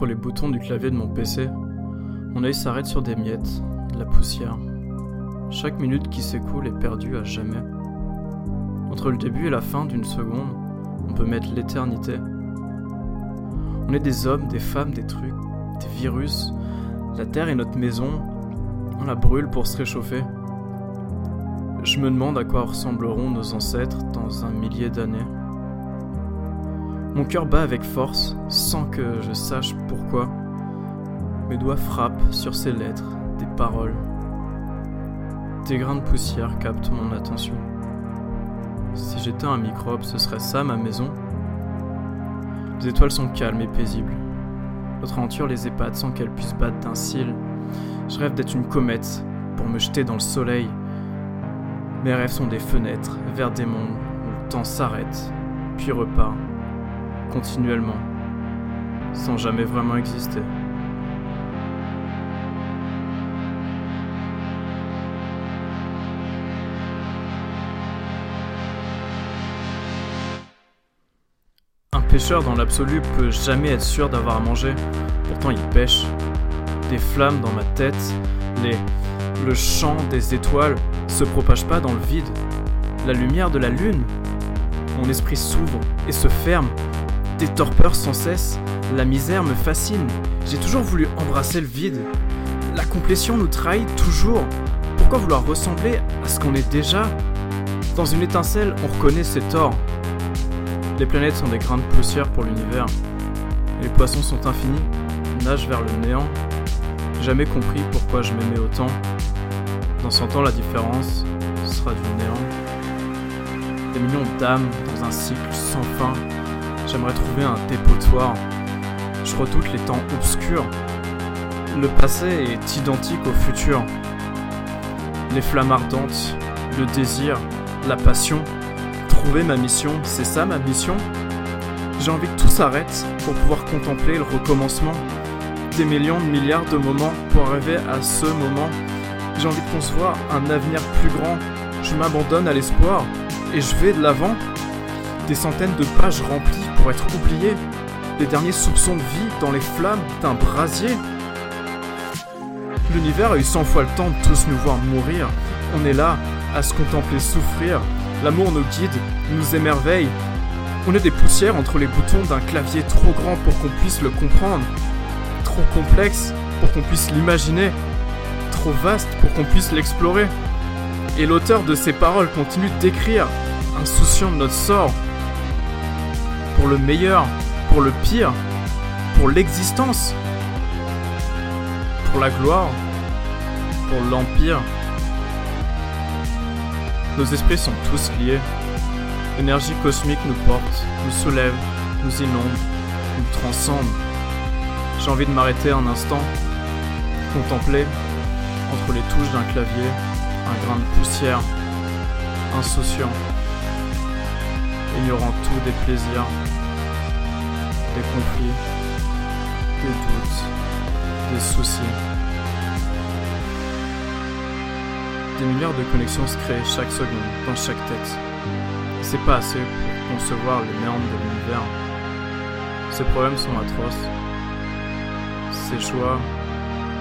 entre les boutons du clavier de mon PC, mon œil s'arrête sur des miettes, de la poussière. Chaque minute qui s'écoule est perdue à jamais. Entre le début et la fin d'une seconde, on peut mettre l'éternité. On est des hommes, des femmes, des trucs, des virus. La Terre est notre maison. On la brûle pour se réchauffer. Je me demande à quoi ressembleront nos ancêtres dans un millier d'années. Mon cœur bat avec force, sans que je sache pourquoi. Mes doigts frappent sur ces lettres, des paroles. Des grains de poussière captent mon attention. Si j'étais un microbe, ce serait ça ma maison. Les étoiles sont calmes et paisibles. Notre aventure les épate sans qu'elles puissent battre d'un cil. Je rêve d'être une comète pour me jeter dans le soleil. Mes rêves sont des fenêtres vers des mondes où le temps s'arrête, puis repart, continuellement, sans jamais vraiment exister. Un pêcheur dans l'absolu peut jamais être sûr d'avoir à manger, pourtant il pêche. Des flammes dans ma tête, les le chant des étoiles se propage pas dans le vide. La lumière de la lune. Mon esprit s'ouvre et se ferme. Des torpeurs sans cesse. La misère me fascine. J'ai toujours voulu embrasser le vide. La complétion nous trahit toujours. Pourquoi vouloir ressembler à ce qu'on est déjà? Dans une étincelle, on reconnaît ses torts. Les planètes sont des grains de poussière pour l'univers. Les poissons sont infinis, nagent vers le néant. Jamais compris pourquoi je m'aimais autant. Dans 100 ans, la différence sera du néant. Des millions d'âmes dans un cycle sans fin. J'aimerais trouver un dépotoir. Je redoute les temps obscurs. Le passé est identique au futur. Les flammes ardentes, le désir, la passion. Trouver ma mission, c'est ça ma mission? J'ai envie que tout s'arrête pour pouvoir contempler le recommencement. Des millions de milliards de moments pour arriver à ce moment. J'ai envie de concevoir un avenir plus grand. Je m'abandonne à l'espoir et je vais de l'avant. Des centaines de pages remplies pour être oubliées. Les derniers soupçons de vie dans les flammes d'un brasier. L'univers a eu cent fois le temps de tous nous voir mourir. On est là, à se contempler souffrir. L'amour nous guide, nous émerveille. On est des poussières entre les boutons d'un clavier trop grand pour qu'on puisse le comprendre. Trop complexe pour qu'on puisse l'imaginer. Trop vaste pour qu'on puisse l'explorer. Et l'auteur de ces paroles continue d'écrire, insouciant de notre sort. Pour le meilleur, pour le pire, pour l'existence, pour la gloire, pour l'empire. Nos esprits sont tous liés. L'énergie cosmique nous porte, nous soulève, nous inonde, nous transcende. J'ai envie de m'arrêter un instant, contempler, entre les touches d'un clavier, un grain de poussière, insouciant, ignorant tout des plaisirs, des conflits, des doutes, des soucis. Des milliards de connexions se créent chaque seconde dans chaque tête. C'est pas assez pour concevoir les méandres de l'univers. Ces problèmes sont atroces. Ces choix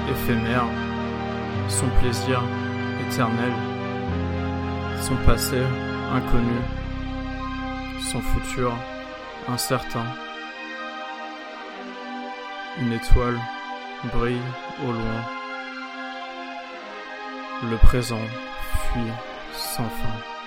éphémères, son plaisir éternel, son passé inconnu, son futur incertain. Une étoile brille au loin. Le présent fuit sans fin.